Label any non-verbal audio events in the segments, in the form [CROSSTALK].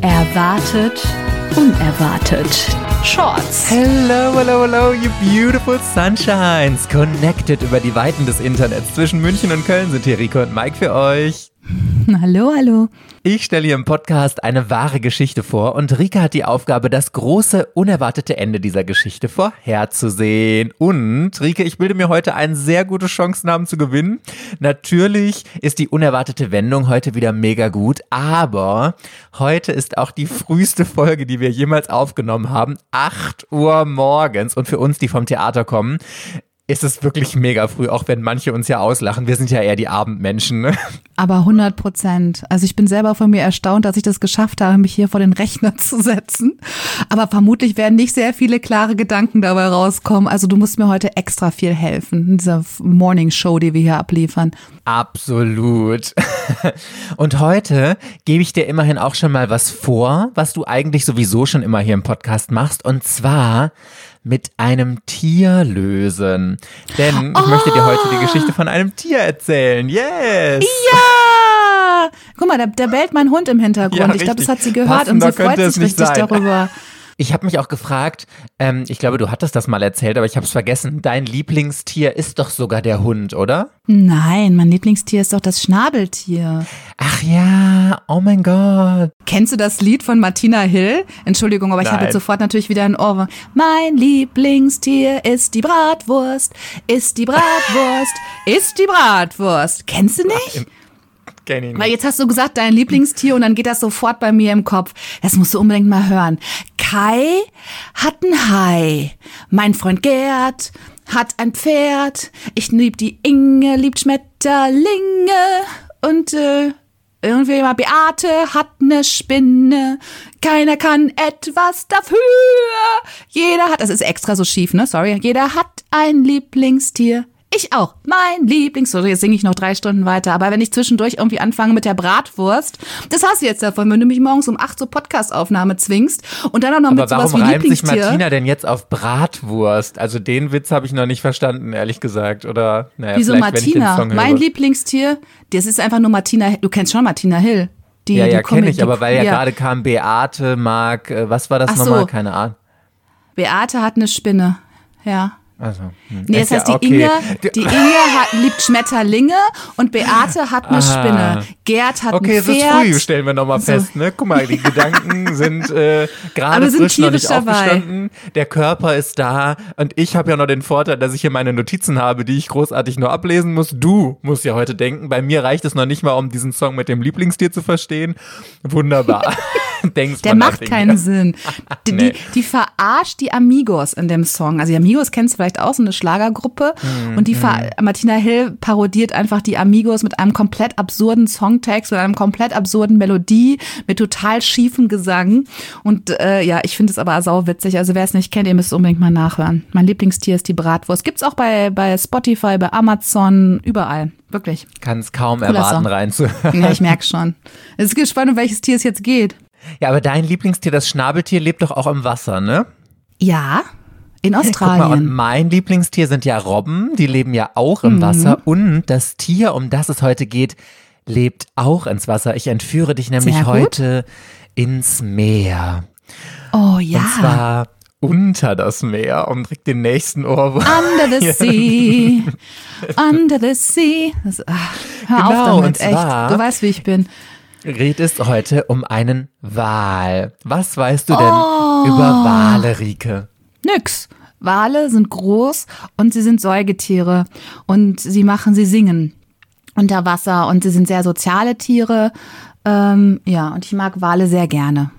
Erwartet, unerwartet. Shorts. Hello, hello, hello, you beautiful sunshines. Connected über die Weiten des Internets. Zwischen München und Köln sind hier Rico und Mike für euch. Hallo, hallo. Ich stelle hier im Podcast eine wahre Geschichte vor und Rika hat die Aufgabe, das große, unerwartete Ende dieser Geschichte vorherzusehen. Und Rika, ich bilde mir heute eine sehr gute Chancen haben zu gewinnen. Natürlich ist die unerwartete Wendung heute wieder mega gut, aber heute ist auch die früheste Folge, die wir jemals aufgenommen haben. 8 Uhr morgens und für uns, die vom Theater kommen, ist es wirklich mega früh, auch wenn manche uns ja auslachen. Wir sind ja eher die Abendmenschen. Ne? Aber 100 Prozent. Also ich bin selber von mir erstaunt, dass ich das geschafft habe, mich hier vor den Rechner zu setzen. Aber vermutlich werden nicht sehr viele klare Gedanken dabei rauskommen. Also du musst mir heute extra viel helfen in dieser Morning Show, die wir hier abliefern. Absolut. [LAUGHS] Und heute gebe ich dir immerhin auch schon mal was vor, was du eigentlich sowieso schon immer hier im Podcast machst. Und zwar mit einem Tier lösen. Denn ich oh. möchte dir heute die Geschichte von einem Tier erzählen. Yes! Ja! Guck mal, da, da bellt mein Hund im Hintergrund. Ja, ich glaube, das hat sie gehört Passender und sie freut sich richtig sein. darüber. [LAUGHS] Ich habe mich auch gefragt, ähm, ich glaube, du hattest das mal erzählt, aber ich habe es vergessen. Dein Lieblingstier ist doch sogar der Hund, oder? Nein, mein Lieblingstier ist doch das Schnabeltier. Ach ja, oh mein Gott. Kennst du das Lied von Martina Hill? Entschuldigung, aber ich habe jetzt sofort natürlich wieder ein Ohr. Mein Lieblingstier ist die Bratwurst, ist die Bratwurst, ist die Bratwurst. Kennst du nicht? Kenn ihn Weil jetzt hast du gesagt, dein Lieblingstier und dann geht das sofort bei mir im Kopf. Das musst du unbedingt mal hören. Kai hat ein Hai. Mein Freund Gerd hat ein Pferd. Ich lieb die Inge, liebt Schmetterlinge. Und äh, irgendwie mal Beate hat ne Spinne. Keiner kann etwas dafür. Jeder hat, das ist extra so schief, ne? Sorry. Jeder hat ein Lieblingstier. Ich auch. Mein Lieblings. So, jetzt singe ich noch drei Stunden weiter. Aber wenn ich zwischendurch irgendwie anfange mit der Bratwurst, das hast du jetzt davon, wenn du mich morgens um acht zur Podcastaufnahme zwingst und dann auch noch Aber mit sowas warum wie reimt sich Martina denn jetzt auf Bratwurst? Also den Witz habe ich noch nicht verstanden, ehrlich gesagt. Oder naja, Wieso Martina? Mein Lieblingstier, das ist einfach nur Martina. Du kennst schon Martina Hill. Die, ja, ja, kenne ich, aber weil ja, ja. gerade kam Beate, Marc, äh, was war das Ach nochmal? So. Keine Ahnung. Beate hat eine Spinne, ja. Also, hm. Nee, das heißt, ja, die, okay. Inge, die Inge hat, liebt Schmetterlinge und Beate hat eine Aha. Spinne. Gerd hat okay, ein Pferd. Okay, ist früh, stellen wir nochmal so. fest. Ne? Guck mal, die Gedanken [LAUGHS] sind äh, gerade frisch noch nicht dabei. aufgestanden. Der Körper ist da und ich habe ja noch den Vorteil, dass ich hier meine Notizen habe, die ich großartig nur ablesen muss. Du musst ja heute denken, bei mir reicht es noch nicht mal, um diesen Song mit dem Lieblingstier zu verstehen. Wunderbar. [LAUGHS] [LAUGHS] Denkst Der macht keinen Sinn. [LAUGHS] Die, nee. die, die, verarscht die Amigos in dem Song. Also die Amigos kennst du vielleicht auch, so eine Schlagergruppe. Mm, und die mm. Martina Hill parodiert einfach die Amigos mit einem komplett absurden Songtext, mit einem komplett absurden Melodie, mit total schiefem Gesang. Und äh, ja, ich finde es aber sau witzig. Also wer es nicht kennt, ihr müsst unbedingt mal nachhören. Mein Lieblingstier ist die Bratwurst. Gibt's auch bei, bei Spotify, bei Amazon, überall. Wirklich. Kann es kaum Cooler erwarten, reinzuhören. Ja, ich merke schon. Es ist gespannt, um welches Tier es jetzt geht. Ja, aber dein Lieblingstier, das Schnabeltier, lebt doch auch im Wasser, ne? Ja, in Australien. Guck mal, und mein Lieblingstier sind ja Robben, die leben ja auch im mhm. Wasser. Und das Tier, um das es heute geht, lebt auch ins Wasser. Ich entführe dich nämlich heute ins Meer. Oh ja. Und zwar unter das Meer und direkt den nächsten Ohrwurm. Under the [LAUGHS] sea, [LAUGHS] under the sea. Das, ach, hör genau, auf damit, echt. Du weißt, wie ich bin geht es heute um einen Wal. Was weißt du denn oh. über Wale, Rike? Nix. Wale sind groß und sie sind Säugetiere und sie machen, sie singen unter Wasser und sie sind sehr soziale Tiere. Ähm, ja, und ich mag Wale sehr gerne.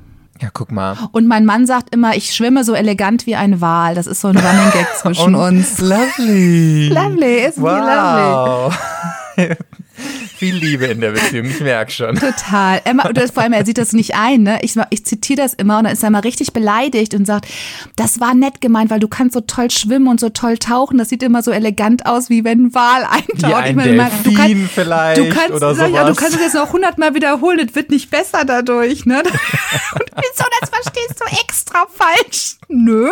Ja, guck mal. Und mein Mann sagt immer, ich schwimme so elegant wie ein Wal. Das ist so ein Running Gag zwischen [LAUGHS] uns. Lovely. Lovely, ist wow. lovely. [LAUGHS] Viel Liebe in der Beziehung, ich merke schon. Total. Er, vor allem, er sieht das nicht ein. Ne? Ich, ich zitiere das immer und dann ist er mal richtig beleidigt und sagt, das war nett gemeint, weil du kannst so toll schwimmen und so toll tauchen. Das sieht immer so elegant aus, wie wenn ein Wal eintaucht. Wie ein ich meine, du kannst, vielleicht du kannst, oder sowas. Ja, du kannst es jetzt noch hundertmal wiederholen, es wird nicht besser dadurch. Ne? [LAUGHS] [LAUGHS] und wieso, das verstehst du extra falsch? Nö.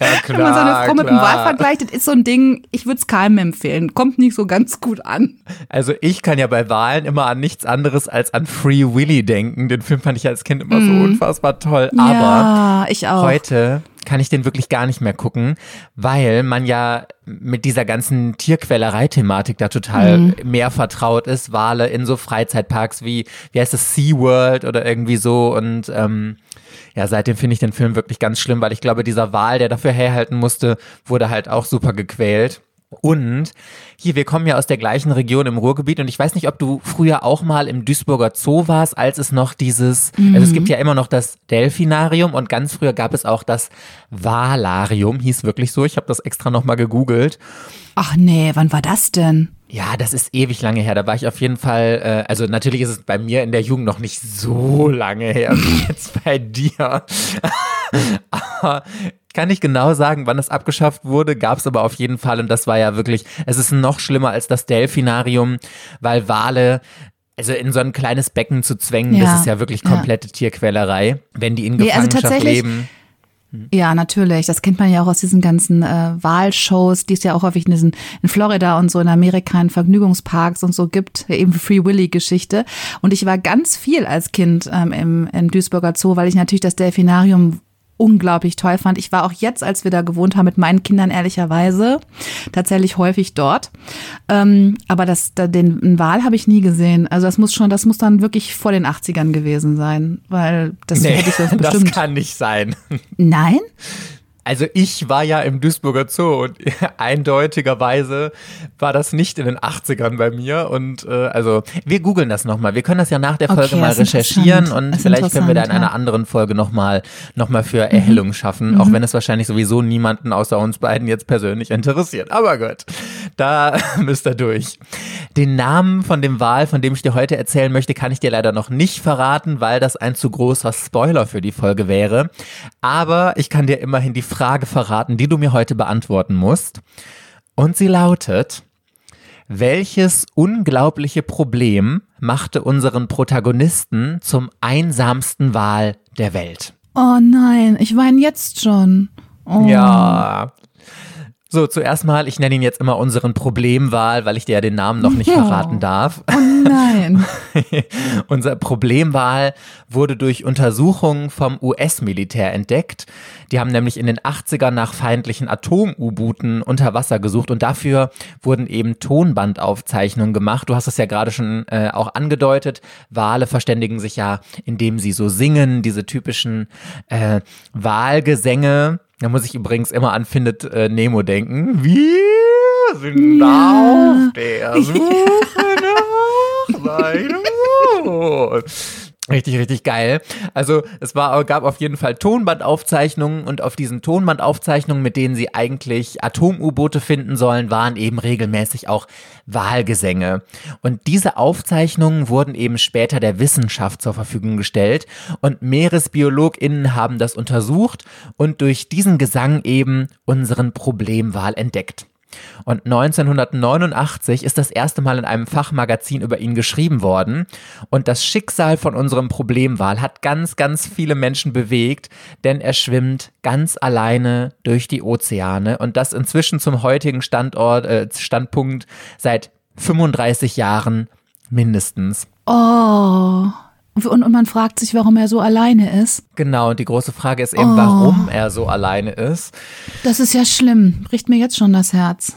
Ja, klar, [LAUGHS] Wenn man so eine Frau mit einem klar. Wal vergleicht, das ist so ein Ding, ich würde es keinem empfehlen. Kommt nicht so ganz gut an. Also ich kann ja bei Wahlen immer an nichts anderes als an Free Willy denken. Den Film fand ich als Kind immer so unfassbar toll. Aber ja, ich auch. heute kann ich den wirklich gar nicht mehr gucken, weil man ja mit dieser ganzen Tierquälerei-Thematik da total Mhm. mehr vertraut ist. Wale in so Freizeitparks wie, wie heißt es, SeaWorld oder irgendwie so und ähm, ja, seitdem finde ich den Film wirklich ganz schlimm, weil ich glaube, dieser Wal, der dafür herhalten musste, wurde halt auch super gequält. Und hier, wir kommen ja aus der gleichen Region im Ruhrgebiet und ich weiß nicht, ob du früher auch mal im Duisburger Zoo warst, als es noch dieses, also es gibt ja immer noch das Delfinarium und ganz früher gab es auch das Walarium, hieß wirklich so. Ich habe das extra nochmal gegoogelt. Ach nee, wann war das denn? Ja, das ist ewig lange her. Da war ich auf jeden Fall, äh, also natürlich ist es bei mir in der Jugend noch nicht so lange her wie [LAUGHS] jetzt bei dir. aber kann ich genau sagen, wann es abgeschafft wurde, gab es aber auf jeden Fall und das war ja wirklich, es ist noch schlimmer als das Delfinarium, weil Wale also in so ein kleines Becken zu zwängen, Ja, das ist ja wirklich ja. komplette Tierquälerei, wenn die in Nee, also Gefangenschaft tatsächlich- leben. Ja, natürlich. Das kennt man ja auch aus diesen ganzen äh, Wahlshows, die es ja auch häufig in, diesen, in Florida und so in Amerika in Vergnügungsparks und so gibt, eben Free Willy-Geschichte. Und ich war ganz viel als Kind ähm, im, im Duisburger Zoo, weil ich natürlich das Delfinarium unglaublich toll fand. Ich war auch jetzt, als wir da gewohnt haben, mit meinen Kindern ehrlicherweise tatsächlich häufig dort. Ähm, aber das, da, den Wal habe ich nie gesehen. Also das muss schon, das muss dann wirklich vor den 80ern gewesen sein, weil das Nee, hätte ich sonst [LAUGHS] das bestimmt. kann nicht sein. Nein? Also ich war ja im Duisburger Zoo und [LAUGHS] eindeutigerweise war das nicht in den 80ern bei mir. Und äh, also wir googeln das nochmal. Wir können das ja nach der Folge Okay, mal recherchieren und vielleicht können wir da in einer anderen Folge nochmal noch mal für Erhellung schaffen, auch wenn es wahrscheinlich sowieso niemanden außer uns beiden jetzt persönlich interessiert. Aber gut, da [LAUGHS] müsst ihr durch. Den Namen von dem Wal, von dem ich dir heute erzählen möchte, kann ich dir leider noch nicht verraten, weil das ein zu großer Spoiler für die Folge wäre. Aber ich kann dir immerhin die Frage verraten, die du mir heute beantworten musst. Und sie lautet, welches unglaubliche Problem machte unseren Protagonisten zum einsamsten Wal der Welt? Oh nein, ich weine jetzt schon. Oh. Ja. So, zuerst mal, ich nenne ihn jetzt immer unseren Problemwahl, weil ich dir ja den Namen noch nicht Ja. verraten darf. Oh nein. [LAUGHS] Unser Problemwahl wurde durch Untersuchungen vom US-Militär entdeckt. Die haben nämlich in den 80ern nach feindlichen Atom-U-Booten unter Wasser gesucht und dafür wurden eben Tonbandaufzeichnungen gemacht. Du hast es ja gerade schon äh, auch angedeutet. Wale verständigen sich ja, indem sie so singen, diese typischen äh, Wahlgesänge. Da muss ich übrigens immer an Findet äh, Nemo denken. Wir sind auf der [LAUGHS] Suche nach seinem Sohn. Richtig, richtig geil. Also es war, gab auf jeden Fall Tonbandaufzeichnungen und auf diesen Tonbandaufzeichnungen, mit denen sie eigentlich Atom-U-Boote finden sollen, waren eben regelmäßig auch Wahlgesänge. Und diese Aufzeichnungen wurden eben später der Wissenschaft zur Verfügung gestellt und MeeresbiologInnen haben das untersucht und durch diesen Gesang eben unseren Problemwal entdeckt. Und 1989 ist das erste Mal in einem Fachmagazin über ihn geschrieben worden. Und das Schicksal von unserem Problemwal hat ganz, ganz viele Menschen bewegt, denn er schwimmt ganz alleine durch die Ozeane und das inzwischen zum heutigen Standort, äh, Standpunkt seit 35 Jahren mindestens. Oh. Und, und man fragt sich, warum er so alleine ist. Genau, und die große Frage ist eben, warum er so alleine ist. Das ist ja schlimm. Bricht mir jetzt schon das Herz.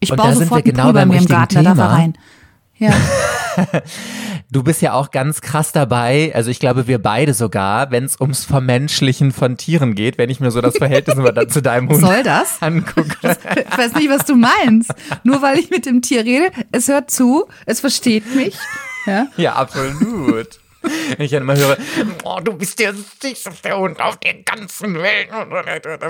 Ich Und baue sind sofort einen genau beim mir im Garten, da darf er Thema. rein. Ja. [LAUGHS] Du bist ja auch ganz krass dabei, also ich glaube, wir beide sogar, wenn es ums Vermenschlichen von Tieren geht, wenn ich mir so das Verhältnis immer dann zu deinem Hund Soll das? angucke. Ich weiß nicht, was du meinst. Nur weil ich mit dem Tier rede, es hört zu, es versteht mich. Ja. Ja, absolut. Wenn ich dann immer höre, oh, du bist der süßeste Hund auf der ganzen Welt.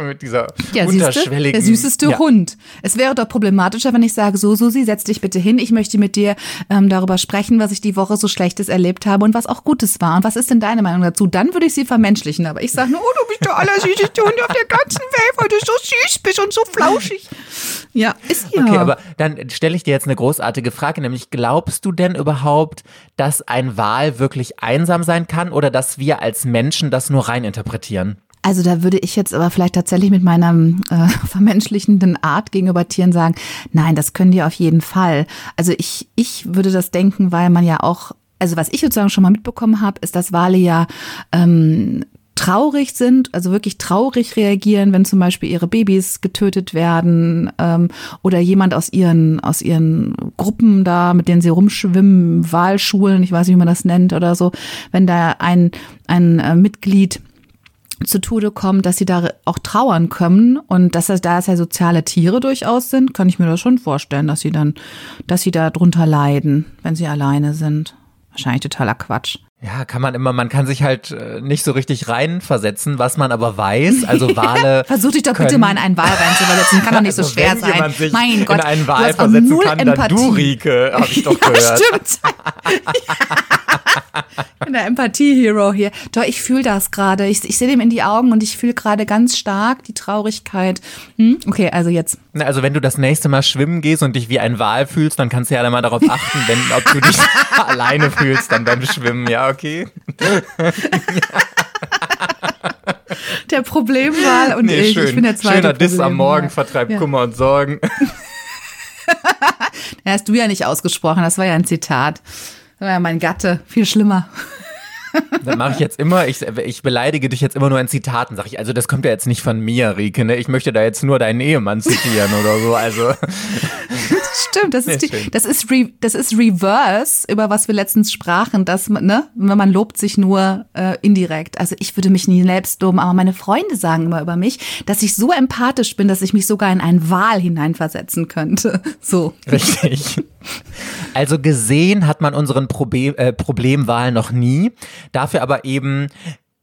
Mit dieser Ja, unterschwelligen. der süßeste ja. Hund. Es wäre doch problematischer, wenn ich sage, so Susi, setz dich bitte hin. Ich möchte mit dir ähm, darüber sprechen, was ich die Woche so Schlechtes erlebt habe und was auch Gutes war. Und was ist denn deine Meinung dazu? Dann würde ich sie vermenschlichen. Aber ich sage nur, oh, du bist der allersüßeste Hund auf der ganzen Welt, weil du so süß bist und so flauschig. Ja, ist ja. Okay, aber dann stelle ich dir jetzt eine großartige Frage, nämlich glaubst du denn überhaupt, dass ein Wal wirklich einsam sein kann oder dass wir als Menschen das nur rein interpretieren? Also da würde ich jetzt aber vielleicht tatsächlich mit meiner äh, [LAUGHS] vermenschlichenden Art gegenüber Tieren sagen, nein, das können die auf jeden Fall. Also ich, ich würde das denken, weil man ja auch, also was ich sozusagen schon mal mitbekommen habe, ist, dass Wale ja ähm, traurig sind, also wirklich traurig reagieren, wenn zum Beispiel ihre Babys getötet werden ähm, oder jemand aus ihren aus ihren Gruppen da, mit denen sie rumschwimmen, Wahlschulen, ich weiß nicht, wie man das nennt oder so, wenn da ein ein äh, Mitglied zu Tode kommt, dass sie da auch trauern können und dass das, da es ja soziale Tiere durchaus sind, kann ich mir das schon vorstellen, dass sie dann, dass sie da drunter leiden, wenn sie alleine sind. Wahrscheinlich totaler Quatsch. Ja, kann man immer, man kann sich halt äh, nicht so richtig reinversetzen, was man aber weiß. Also [LAUGHS] Wale. Versuch dich doch können, bitte mal in einen Wal reinzuversetzen. Kann doch nicht so also schwer sein. Sich mein Gott. In einen Wal versetzen kann, Empathie. dann du, Rike, hab ich doch [LAUGHS] ja, gehört. Stimmt. [LAUGHS] bin der Empathie-Hero hier. Doch, ich fühle das gerade. Ich, ich sehe dem in die Augen und ich fühle gerade ganz stark die Traurigkeit. Hm? Okay, also jetzt. Also wenn du das nächste Mal schwimmen gehst und dich wie ein Wal fühlst, dann kannst du ja dann mal darauf achten, wenn, ob du dich alleine fühlst dann beim Schwimmen. Ja, okay. Der Problemwal und nee, ich. Schön. Ich bin der zweite Schöner Diss am Morgen vertreibt ja. Kummer und Sorgen. [LAUGHS] Ja, hast du ja nicht ausgesprochen, das war ja ein Zitat. Das war ja mein Gatte, viel schlimmer. [LAUGHS] Das mache ich jetzt immer. Ich, ich beleidige dich jetzt immer nur in Zitaten, sag ich. Also das kommt ja jetzt nicht von mir, Rike. Ne? Ich möchte da jetzt nur deinen Ehemann zitieren oder so. Also [LAUGHS] Stimmt, das ist, die, das, ist Re, das ist Reverse, über was wir letztens sprachen, dass man, ne, man lobt sich nur äh, indirekt. Also ich würde mich nie selbst loben, aber meine Freunde sagen immer über mich, dass ich so empathisch bin, dass ich mich sogar in einen Wal hineinversetzen könnte. [LAUGHS] So. Richtig. Also gesehen hat man unseren Problem, äh, Problemwahl noch nie. Dafür aber eben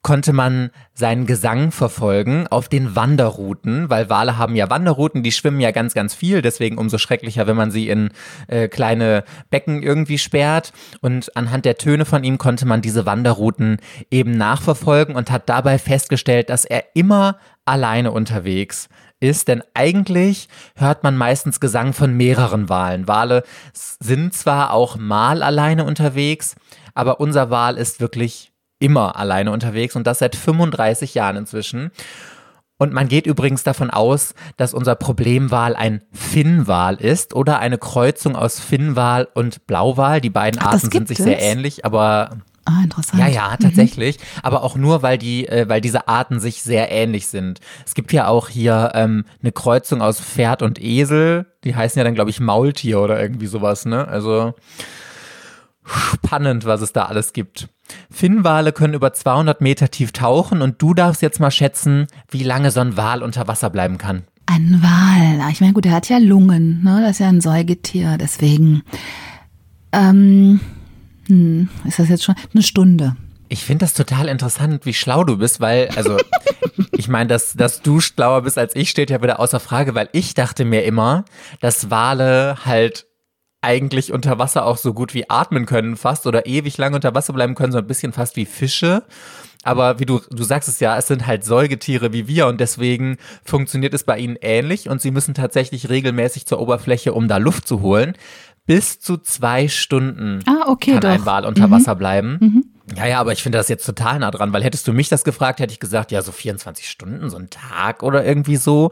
konnte man seinen Gesang verfolgen auf den Wanderrouten, weil Wale haben ja Wanderrouten, die schwimmen ja ganz, ganz viel, deswegen umso schrecklicher, wenn man sie in äh, kleine Becken irgendwie sperrt. Und anhand der Töne von ihm konnte man diese Wanderrouten eben nachverfolgen und hat dabei festgestellt, dass er immer alleine unterwegs ist, denn eigentlich hört man meistens Gesang von mehreren Walen. Wale sind zwar auch mal alleine unterwegs, aber unser Wal ist wirklich immer alleine unterwegs und das seit 35 Jahren inzwischen. Und man geht übrigens davon aus, dass unser Problemwal ein Finnwal ist oder eine Kreuzung aus Finnwal und Blauwal. Die beiden Ach, Arten sind sich es? sehr ähnlich, aber Ah, interessant. Ja, ja, tatsächlich. Mhm. Aber auch nur, weil die, äh, weil diese Arten sich sehr ähnlich sind. Es gibt ja auch hier ähm, eine Kreuzung aus Pferd und Esel. Die heißen ja dann, glaube ich, Maultier oder irgendwie sowas, ne? Also spannend, was es da alles gibt. Finnwale können über 200 Meter tief tauchen und du darfst jetzt mal schätzen, wie lange so ein Wal unter Wasser bleiben kann. Ein Wal, ich meine, gut, der hat ja Lungen, ne? Das ist ja ein Säugetier, deswegen. Ähm, hm, ist das jetzt schon eine Stunde? Ich finde das total interessant, wie schlau du bist, weil, also, [LAUGHS] ich meine, dass, dass du schlauer bist als ich, steht ja wieder außer Frage, weil ich dachte mir immer, dass Wale halt eigentlich unter Wasser auch so gut wie atmen können fast oder ewig lang unter Wasser bleiben können, so ein bisschen fast wie Fische. Aber wie du, du sagst es ja, es sind halt Säugetiere wie wir und deswegen funktioniert es bei ihnen ähnlich und sie müssen tatsächlich regelmäßig zur Oberfläche, um da Luft zu holen. Bis zu zwei Stunden ah, okay, kann doch. ein Wal unter mhm. Wasser bleiben. Mhm. Ja, ja, aber ich finde das jetzt total nah dran, weil hättest du mich das gefragt, hätte ich gesagt, ja, so 24 Stunden, so ein Tag oder irgendwie so.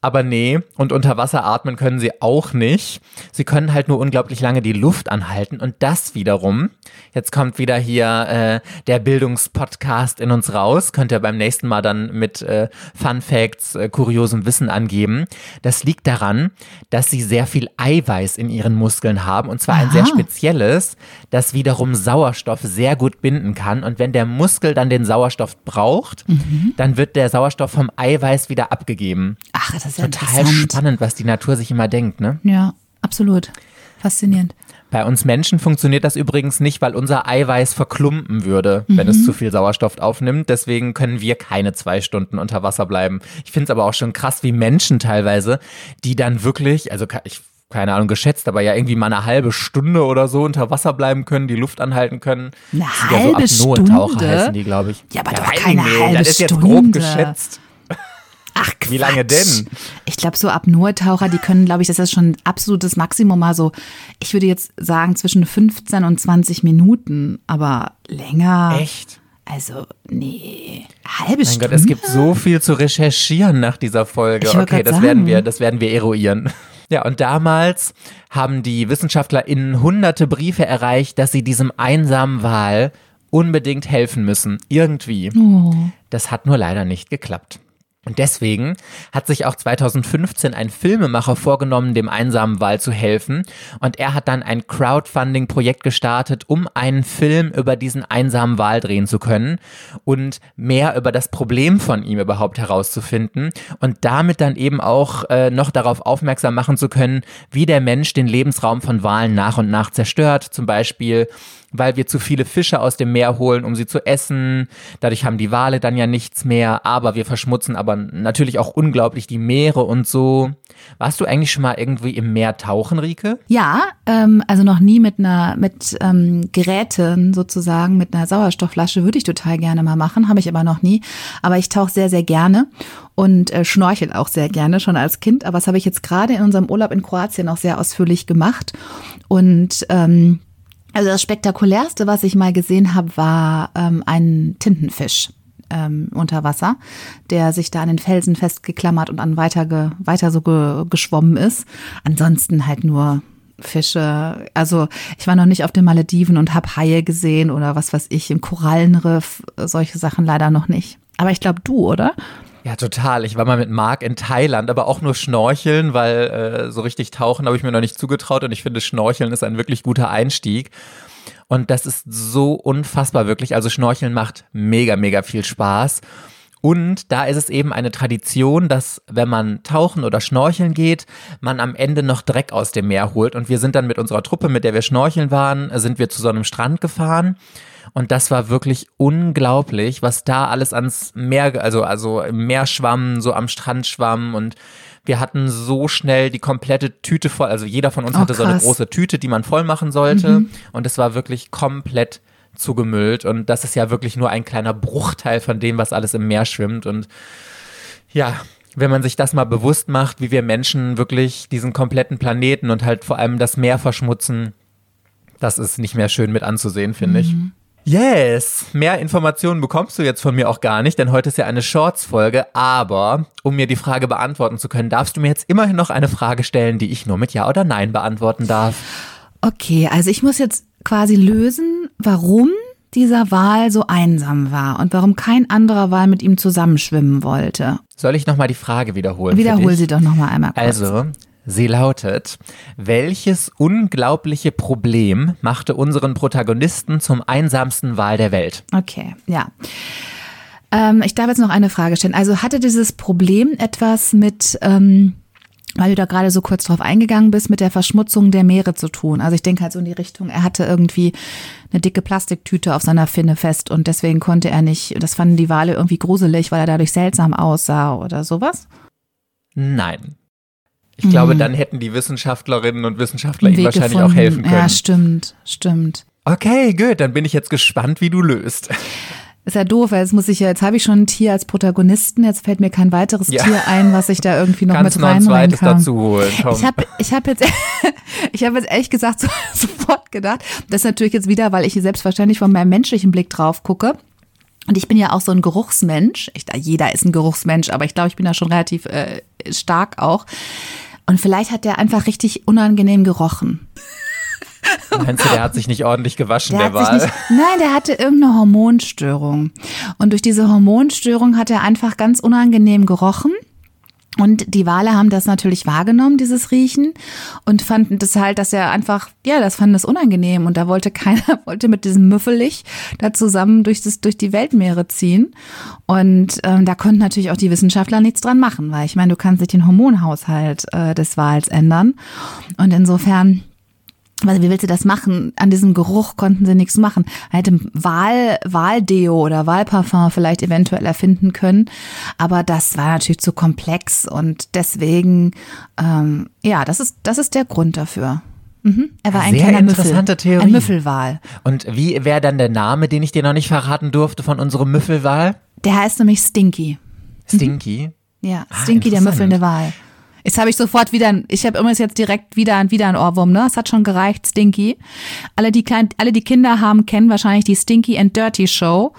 Aber nee, und unter Wasser atmen können sie auch nicht. Sie können halt nur unglaublich lange die Luft anhalten und das wiederum, jetzt kommt wieder hier äh, der Bildungspodcast in uns raus, könnt ihr beim nächsten Mal dann mit äh, Fun Facts, äh, kuriosem Wissen angeben. Das liegt daran, dass sie sehr viel Eiweiß in ihren Muskeln haben und zwar Aha. ein sehr spezielles, das wiederum Sauerstoff sehr gut binden kann und wenn der Muskel dann den Sauerstoff braucht, mhm. dann wird der Sauerstoff vom Eiweiß wieder abgegeben. Ach, das ist ja total spannend, was die Natur sich immer denkt, ne? Ja, absolut. Faszinierend. Bei uns Menschen funktioniert das übrigens nicht, weil unser Eiweiß verklumpen würde, mhm. wenn es mhm. zu viel Sauerstoff aufnimmt. Deswegen können wir keine zwei Stunden unter Wasser bleiben. Ich finde es aber auch schon krass, wie Menschen teilweise, die dann wirklich, also ich keine Ahnung, geschätzt, aber ja irgendwie mal eine halbe Stunde oder so unter Wasser bleiben können, die Luft anhalten können. Eine halbe ja so Stunde? heißen die, glaube ich. Ja, aber ja, doch keine nee, halbe Das ist jetzt grob geschätzt. Ach, Quatsch. Wie lange denn? Ich glaube, so Apnoe-Taucher, die können, glaube ich, das ist schon absolutes Maximum. Also, ich würde jetzt sagen, zwischen 15 und 20 Minuten, aber länger. Echt? Also, nee, halbe Mein Stunde. Gott, es gibt so viel zu recherchieren nach dieser Folge. Okay, das werden sagen. wir, das werden wir eruieren. [LAUGHS] Ja, und damals haben die WissenschaftlerInnen hunderte Briefe erreicht, dass sie diesem einsamen Wal unbedingt helfen müssen. Irgendwie. Oh. Das hat nur leider nicht geklappt. Und deswegen hat sich auch 2015 ein Filmemacher vorgenommen, dem einsamen Wal zu helfen. Und er hat dann ein Crowdfunding-Projekt gestartet, um einen Film über diesen einsamen Wal drehen zu können und mehr über das Problem von ihm überhaupt herauszufinden und damit dann eben auch äh, noch darauf aufmerksam machen zu können, wie der Mensch den Lebensraum von Walen nach und nach zerstört. Zum Beispiel weil wir zu viele Fische aus dem Meer holen, um sie zu essen. Dadurch haben die Wale dann ja nichts mehr, aber wir verschmutzen aber natürlich auch unglaublich die Meere und so. Warst du eigentlich schon mal irgendwie im Meer tauchen, Rike? Ja, ähm, also noch nie mit einer, mit ähm, Geräten sozusagen, mit einer Sauerstoffflasche würde ich total gerne mal machen, habe ich aber noch nie. Aber ich tauche sehr, sehr gerne und äh, schnorchel auch sehr gerne, schon als Kind. Aber das habe ich jetzt gerade in unserem Urlaub in Kroatien auch sehr ausführlich gemacht. Und ähm, also das spektakulärste, was ich mal gesehen habe, war ähm, ein Tintenfisch ähm, unter Wasser, der sich da an den Felsen festgeklammert und dann weiter, ge, weiter so ge, geschwommen ist. Ansonsten halt nur Fische. Also ich war noch nicht auf den Malediven und habe Haie gesehen oder was weiß ich im Korallenriff. Solche Sachen leider noch nicht. Aber ich glaube du, oder? Ja, total. Ich war mal mit Marc in Thailand, aber auch nur schnorcheln, weil äh, so richtig tauchen habe ich mir noch nicht zugetraut und ich finde, Schnorcheln ist ein wirklich guter Einstieg. Und das ist so unfassbar wirklich. Also Schnorcheln macht mega, mega viel Spaß. Und da ist es eben eine Tradition, dass wenn man tauchen oder schnorcheln geht, man am Ende noch Dreck aus dem Meer holt. Und wir sind dann mit unserer Truppe, mit der wir schnorcheln waren, sind wir zu so einem Strand gefahren. Und das war wirklich unglaublich, was da alles ans Meer, also, also im Meer schwamm, so am Strand schwamm und wir hatten so schnell die komplette Tüte voll. Also jeder von uns Oh, hatte so eine krass. große Tüte, die man voll machen sollte. Und es war wirklich komplett zugemüllt. Und das ist ja wirklich nur ein kleiner Bruchteil von dem, was alles im Meer schwimmt. Und ja, wenn man sich das mal bewusst macht, wie wir Menschen wirklich diesen kompletten Planeten und halt vor allem das Meer verschmutzen, das ist nicht mehr schön mit anzusehen, finde ich. Yes, mehr Informationen bekommst du jetzt von mir auch gar nicht, denn heute ist ja eine Shorts-Folge. Aber um mir die Frage beantworten zu können, darfst du mir jetzt immerhin noch eine Frage stellen, die ich nur mit Ja oder Nein beantworten darf. Okay, also ich muss jetzt quasi lösen, warum dieser Wal so einsam war und warum kein anderer Wal mit ihm zusammenschwimmen wollte. Soll ich nochmal die Frage wiederholen? Wiederhol sie doch noch mal einmal kurz. Also, sie lautet, welches unglaubliche Problem machte unseren Protagonisten zum einsamsten Wal der Welt? Okay, ja. Ähm, ich darf jetzt noch eine Frage stellen. Also hatte dieses Problem etwas mit, ähm, weil du da gerade so kurz drauf eingegangen bist, mit der Verschmutzung der Meere zu tun? Also ich denke halt so in die Richtung, er hatte irgendwie eine dicke Plastiktüte auf seiner Finne fest und deswegen konnte er nicht, das fanden die Wale irgendwie gruselig, weil er dadurch seltsam aussah oder sowas? Nein. Ich glaube, dann hätten die Wissenschaftlerinnen und Wissenschaftler ihm wahrscheinlich gefunden. auch helfen können. Ja, stimmt, stimmt. Okay, gut, dann bin ich jetzt gespannt, wie du löst. Ist ja doof, weil jetzt muss ich ja, jetzt habe ich schon ein Tier als Protagonisten, jetzt fällt mir kein weiteres Ja. Tier ein, was ich da irgendwie noch Kannst mit noch ein reinholen zweites kann. dazu holen. Komm. Ich habe ich hab jetzt, [LAUGHS] ich habe jetzt ehrlich gesagt so, [LAUGHS] sofort gedacht, das ist natürlich jetzt wieder, weil ich hier selbstverständlich von meinem menschlichen Blick drauf gucke. Und ich bin ja auch so ein Geruchsmensch. Ich, jeder ist ein Geruchsmensch, aber ich glaube, ich bin da schon relativ äh, stark auch. Und vielleicht hat der einfach richtig unangenehm gerochen. [LAUGHS] Meinst du, der hat sich nicht ordentlich gewaschen, der, Der Wal? nicht, nein, der hatte irgendeine Hormonstörung. Und durch diese Hormonstörung hat er einfach ganz unangenehm gerochen. Und die Wale haben das natürlich wahrgenommen, dieses Riechen, und fanden das halt, dass er einfach, ja, das fanden das unangenehm. Und da wollte [LAUGHS] keiner, wollte mit diesem Müffelig da zusammen durch, das, durch die Weltmeere ziehen. Und ähm, da konnten natürlich auch die Wissenschaftler nichts dran machen, weil ich meine, du kannst nicht den Hormonhaushalt äh, des Wals ändern. Und insofern also wie willst du das machen? An diesem Geruch konnten sie nichts machen. Er hätte Wahl, Wahldeo oder Wahlparfum vielleicht eventuell erfinden können, aber das war natürlich zu komplex und deswegen, ähm, ja, das ist, das ist der Grund dafür. Mhm. Er war ein Sehr kleiner interessante Müffel. Theorie. Ein Müffelwal. Und wie wäre dann der Name, den ich dir noch nicht verraten durfte von unserem Müffelwal? Der heißt nämlich Stinky. Stinky. Ja, Ah, Stinky, der müffelnde Wal. Jetzt habe ich sofort wieder, ich habe übrigens jetzt direkt wieder, wieder ein Ohrwurm, ne? Es hat schon gereicht, Stinky. Alle die, kleinen, alle die Kinder haben, kennen wahrscheinlich die Stinky and Dirty Show.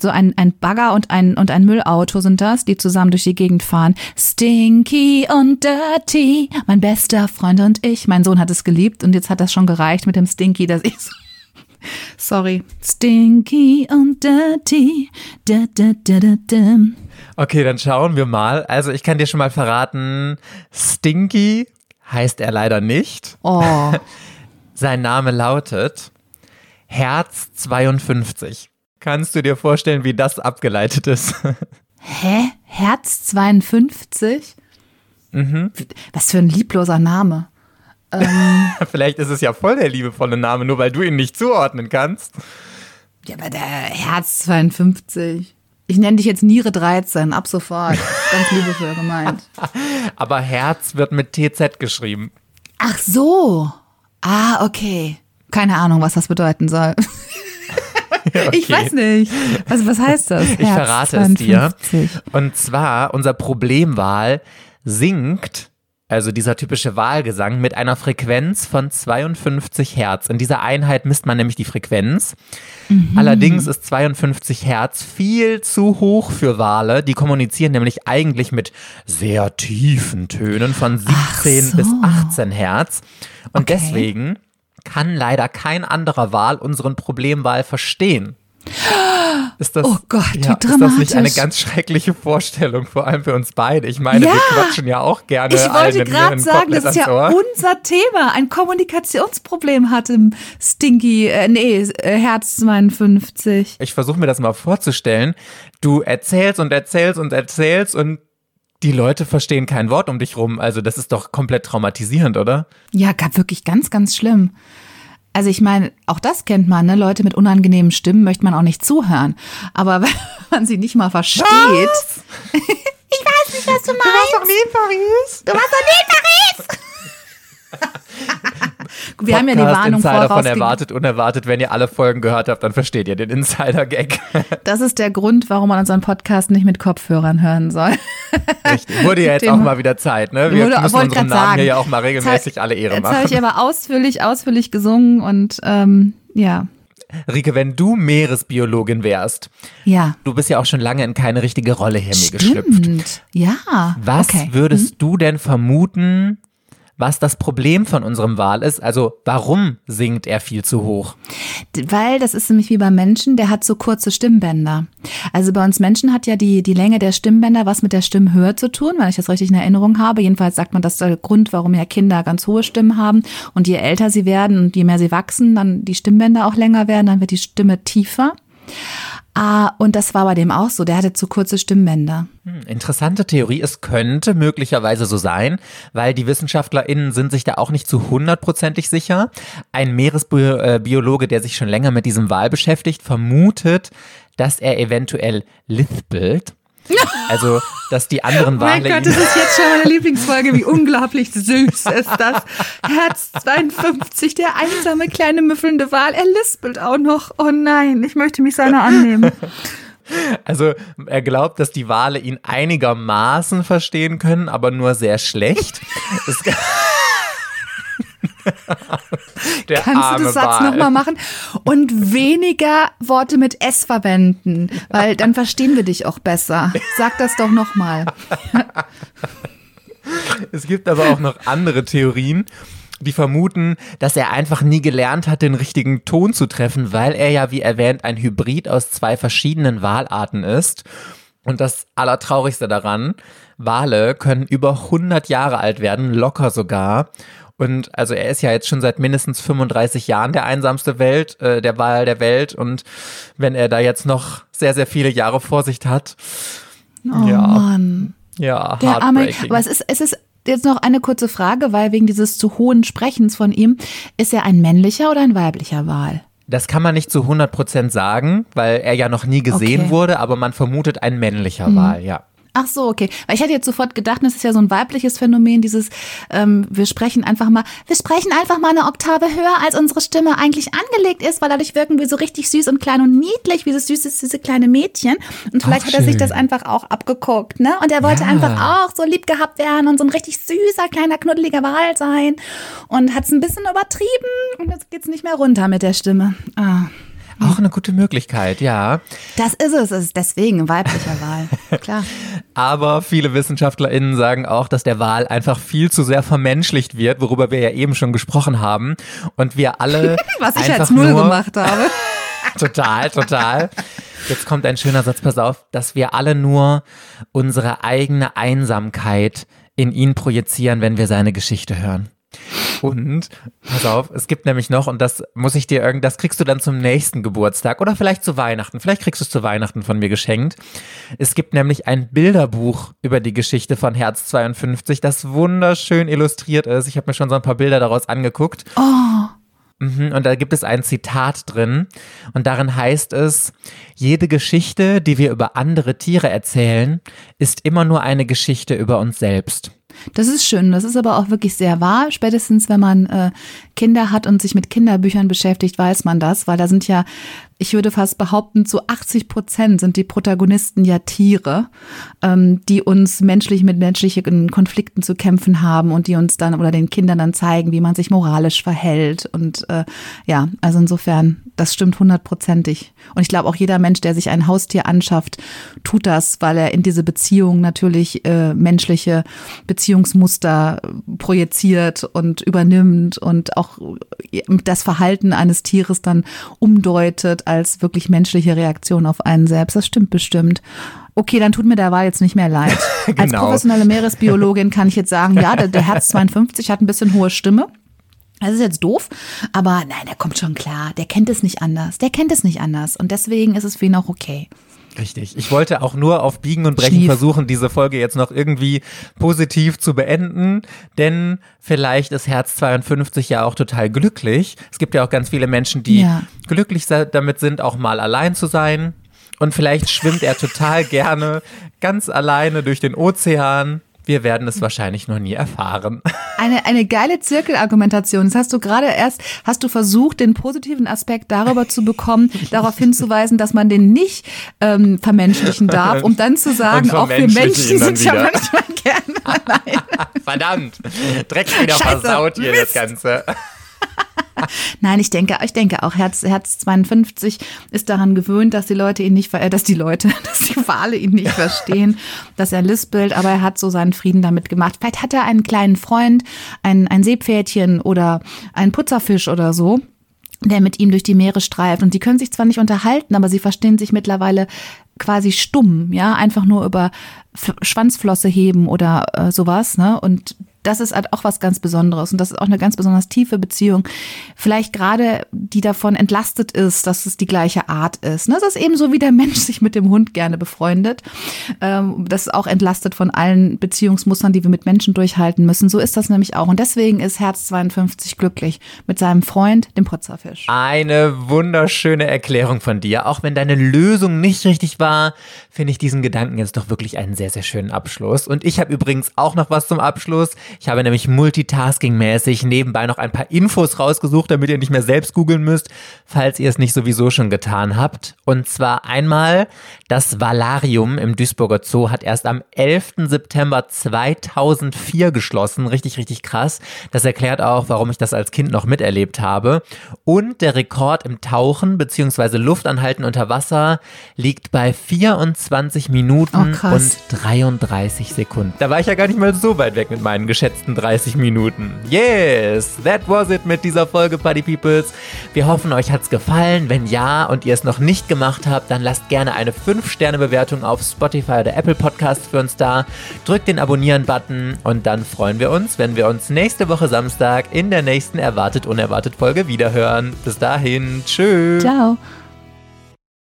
so ein, ein Bagger und ein, und ein Müllauto sind das, die zusammen durch die Gegend fahren. Stinky und Dirty, mein bester Freund und ich. Mein Sohn hat es geliebt und jetzt hat das schon gereicht mit dem Stinky, dass ich so Sorry. Stinky und dirty. Da, da, da. Okay, dann schauen wir mal. Also ich kann dir schon mal verraten, Stinky heißt er leider nicht. Oh. [LAUGHS] Sein Name lautet Herz 52. Kannst du dir vorstellen, wie das abgeleitet ist? [LAUGHS] Hä? Herz 52? Mhm. Was für ein liebloser Name. [LAUGHS] Vielleicht ist es ja voll der liebevolle Name, nur weil du ihn nicht zuordnen kannst. Ja, aber der Herz 52. Ich nenne dich jetzt Niere 13, ab sofort. Ganz liebevoll gemeint. [LAUGHS] Aber Herz wird mit TZ geschrieben. Ach so. Ah, okay. Keine Ahnung, was das bedeuten soll. [LAUGHS] Ich Okay. weiß nicht. Was, was heißt das? Ich verrate es dir. Und zwar, unser Problemwahl singt, also dieser typische Wahlgesang, mit einer Frequenz von 52 Hertz. In dieser Einheit misst man nämlich die Frequenz. Allerdings ist 52 Hertz viel zu hoch für Wale. Die kommunizieren nämlich eigentlich mit sehr tiefen Tönen von 17 Ach so. bis 18 Hertz. Und Okay. deswegen kann leider kein anderer Wal unseren Problemwahl verstehen. [GASPS] Ist das, Oh Gott, wie ja, Ist das nicht eine ganz schreckliche Vorstellung, vor allem für uns beide? Ich meine, Ja. wir quatschen ja auch gerne Ich wollte gerade sagen, das ist ja Ohr. unser Thema. Ein Kommunikationsproblem hatte Stinky, äh, nee, äh, Herz 52. Ich versuche mir das mal vorzustellen. Du erzählst und erzählst und erzählst und die Leute verstehen kein Wort um dich rum. Also das ist doch komplett traumatisierend, oder? Ja, wirklich ganz, ganz schlimm. Also ich meine, auch das kennt man, ne? Leute mit unangenehmen Stimmen möchte man auch nicht zuhören. Aber [LAUGHS] wenn man sie nicht mal versteht. [LAUGHS] ich weiß nicht, was du meinst. Du warst doch nie in Paris. Du warst doch nie in Paris. [LAUGHS] Wir haben ja die Warnung Insider von erwartet, unerwartet. Wenn ihr alle Folgen gehört habt, dann versteht ihr den Insider-Gag. [LAUGHS] Das ist der Grund, warum man unseren Podcast nicht mit Kopfhörern hören soll. Richtig. Wurde ja jetzt Den- auch mal wieder Zeit, ne? Wir Wurde- müssen grad Namen sagen. hier ja auch mal regelmäßig hab- alle Ehre Jetzt habe machen. ich aber ausführlich, ausführlich gesungen und ähm, ja, Rike, wenn du Meeresbiologin wärst, ja. du bist ja auch schon lange in keine richtige Rolle hier mir geschlüpft. Ja. Was okay. würdest du denn vermuten, was das Problem von unserem Wal ist? Also warum singt er viel zu hoch? Weil das ist nämlich wie beim Menschen, der hat so kurze Stimmbänder. Also bei uns Menschen hat ja die, die Länge der Stimmbänder was mit der Stimmhöhe zu tun, wenn ich das richtig in Erinnerung habe. Jedenfalls sagt man, das ist der Grund, warum ja Kinder ganz hohe Stimmen haben. Und je älter sie werden und je mehr sie wachsen, dann die Stimmbänder auch länger werden, dann wird die Stimme tiefer. Ah, und das war bei dem auch so. Der hatte zu kurze Stimmbänder. Hm, Interessante Theorie. Es könnte möglicherweise so sein, weil die WissenschaftlerInnen sind sich da auch nicht zu hundertprozentig sicher. Ein Meeresbiologe, der sich schon länger mit diesem Wal beschäftigt, vermutet, dass er eventuell lispelt. Also, dass die anderen Wale ihn ist jetzt schon meine Lieblingsfolge. Wie unglaublich süß ist das. Herz 52, der einsame kleine müffelnde Wal. Er lispelt auch noch. Oh nein, ich möchte mich seiner annehmen. Also er glaubt, dass die Wale ihn einigermaßen verstehen können, aber nur sehr schlecht. [LAUGHS] Kannst du das Satz nochmal machen? Und weniger Worte mit S verwenden, weil [LAUGHS] dann verstehen wir dich auch besser. Sag das doch nochmal. [LAUGHS] Es gibt aber auch noch andere Theorien, die vermuten, dass er einfach nie gelernt hat, den richtigen Ton zu treffen, weil er ja, wie erwähnt, ein Hybrid aus zwei verschiedenen Walarten ist. Und das Allertraurigste daran, Wale können über 100 Jahre alt werden, locker sogar. Und also er ist ja jetzt schon seit mindestens 35 Jahren der einsamste Welt, äh, der Wal der Welt. Und wenn er da jetzt noch sehr, sehr viele Jahre Vorsicht hat, Oh Ja. Mann. ja, Der arme, aber es ist, es ist jetzt noch eine kurze Frage, weil wegen dieses zu hohen Sprechens von ihm, ist er ein männlicher oder ein weiblicher Wal? Das kann man nicht zu 100% sagen, weil er ja noch nie gesehen Okay. Mhm. wurde, aber man vermutet ein männlicher Wal, ja. Ach so, okay. Weil ich hätte jetzt sofort gedacht, das ist ja so ein weibliches Phänomen, dieses, ähm, wir sprechen einfach mal, wir sprechen einfach mal eine Oktave höher, als unsere Stimme eigentlich angelegt ist, weil dadurch wirken wir so richtig süß und klein und niedlich, wie das süße, süße kleine Mädchen. Und vielleicht Ach, hat er sich das einfach auch abgeguckt, ne? Und er wollte Ja. einfach auch so lieb gehabt werden und so ein richtig süßer, kleiner, knuddeliger Wal sein. Und hat es ein bisschen übertrieben und jetzt geht's nicht mehr runter mit der Stimme. Ah. Auch eine gute Möglichkeit, ja. Das ist es, es ist deswegen weiblicher Wahl. [LAUGHS] Klar. Aber viele WissenschaftlerInnen sagen auch, dass der Wal einfach viel zu sehr vermenschlicht wird, worüber wir ja eben schon gesprochen haben. Und wir alle. [LAUGHS] Was ich als Null gemacht habe. [LAUGHS] Total, total. Jetzt kommt ein schöner Satz, pass auf, dass wir alle nur unsere eigene Einsamkeit in ihn projizieren, wenn wir seine Geschichte hören. Und, pass auf, es gibt nämlich noch, und das muss ich dir irgend, das kriegst du dann zum nächsten Geburtstag oder vielleicht zu Weihnachten. Vielleicht kriegst du es zu Weihnachten von mir geschenkt. Es gibt nämlich ein Bilderbuch über die Geschichte von Herz 52, das wunderschön illustriert ist. Ich habe mir schon so ein paar Bilder daraus angeguckt. Oh, Mhm, Und da gibt es ein Zitat drin und darin heißt es, jede Geschichte, die wir über andere Tiere erzählen, ist immer nur eine Geschichte über uns selbst. Das ist schön. Das ist aber auch wirklich sehr wahr. Spätestens, wenn man äh, Kinder hat und sich mit Kinderbüchern beschäftigt, weiß man das, weil da sind ja, ich würde fast behaupten, zu 80 Prozent sind die Protagonisten ja Tiere, ähm, die uns menschlich mit menschlichen Konflikten zu kämpfen haben und die uns dann oder den Kindern dann zeigen, wie man sich moralisch verhält. Und äh, ja, also insofern, das stimmt hundertprozentig. Und ich glaube auch jeder Mensch, der sich ein Haustier anschafft, tut das, weil er in diese Beziehung natürlich äh, menschliche Beziehungsmuster projiziert und übernimmt und auch das Verhalten eines Tieres dann umdeutet als wirklich menschliche Reaktion auf einen selbst. Das stimmt bestimmt. Okay, dann tut mir der Wahl jetzt nicht mehr leid. [LAUGHS] Als Genau. professionelle Meeresbiologin kann ich jetzt sagen, ja, der, der Herz [LAUGHS] 52 hat ein bisschen hohe Stimme. Das ist jetzt doof, aber nein, der kommt schon klar. Der kennt es nicht anders. Der kennt es nicht anders. Und deswegen ist es für ihn auch okay. Richtig. Ich wollte auch nur auf Biegen und Brechen Schnief. versuchen, diese Folge jetzt noch irgendwie positiv zu beenden, denn vielleicht ist Herz 52 ja auch total glücklich. Es gibt ja auch ganz viele Menschen, die Ja. glücklich damit sind, auch mal allein zu sein. Und vielleicht schwimmt er total [LAUGHS] gerne ganz alleine durch den Ozean. Wir werden es wahrscheinlich noch nie erfahren. [LAUGHS] Eine, eine geile Zirkelargumentation. Das hast du gerade erst, hast du versucht, den positiven Aspekt darüber zu bekommen, [LAUGHS] darauf hinzuweisen, dass man den nicht ähm, vermenschlichen darf, um dann zu sagen, auch wir Menschen sind ja manchmal [LAUGHS] gerne allein. Verdammt! Direkt wieder Scheiße, versaut hier Mist. das Ganze. Nein, ich denke, ich denke auch Herz, Herz 52 ist daran gewöhnt, dass die Leute ihn nicht, äh, dass die Leute, [LAUGHS] dass die Wale ihn nicht verstehen, dass er lispelt, aber er hat so seinen Frieden damit gemacht. Vielleicht hat er einen kleinen Freund, ein, ein Seepferdchen oder einen Putzerfisch oder so der mit ihm durch die Meere streift. Und die können sich zwar nicht unterhalten, aber sie verstehen sich mittlerweile quasi stumm, ja, einfach nur über Schwanzflosse heben oder äh, sowas, ne? Und das ist halt auch was ganz Besonderes und das ist auch eine ganz besonders tiefe Beziehung. Vielleicht gerade, die davon entlastet ist, dass es die gleiche Art ist. Ne? Das ist eben so, wie der Mensch sich mit dem Hund gerne befreundet. Ähm, das ist auch entlastet von allen Beziehungsmustern, die wir mit Menschen durchhalten müssen. So ist das nämlich auch. Und deswegen ist Herz 52 glücklich mit seinem Freund, dem Putzerfisch. Eine wunderschöne Erklärung von dir. Auch wenn deine Lösung nicht richtig war, finde ich diesen Gedanken jetzt doch wirklich einen sehr, sehr schönen Abschluss. Und ich habe übrigens auch noch was zum Abschluss. Ich habe nämlich multitasking-mäßig nebenbei noch ein paar Infos rausgesucht, damit ihr nicht mehr selbst googeln müsst, falls ihr es nicht sowieso schon getan habt. Und zwar einmal, das Valarium im Duisburger Zoo hat erst am 11. September 2004 geschlossen. Richtig, richtig krass. Das erklärt auch, warum ich das als Kind noch miterlebt habe. Und der Rekord im Tauchen bzw. Luftanhalten unter Wasser liegt bei 24 Minuten Oh, und 33 Sekunden. Da war ich ja gar nicht mal so weit weg mit meinen geschätzten 30 Minuten. Yes, that was it mit dieser Folge Party Peoples. Wir hoffen, euch hat's gefallen. Wenn ja und ihr es noch nicht gemacht habt, dann lasst gerne eine 5-Sterne-Bewertung auf Spotify oder Apple Podcasts für uns da. Drückt den Abonnieren-Button und dann freuen wir uns, wenn wir uns nächste Woche Samstag in der nächsten Erwartet Unerwartet Folge wiederhören. Bis dahin, tschüss. Ciao.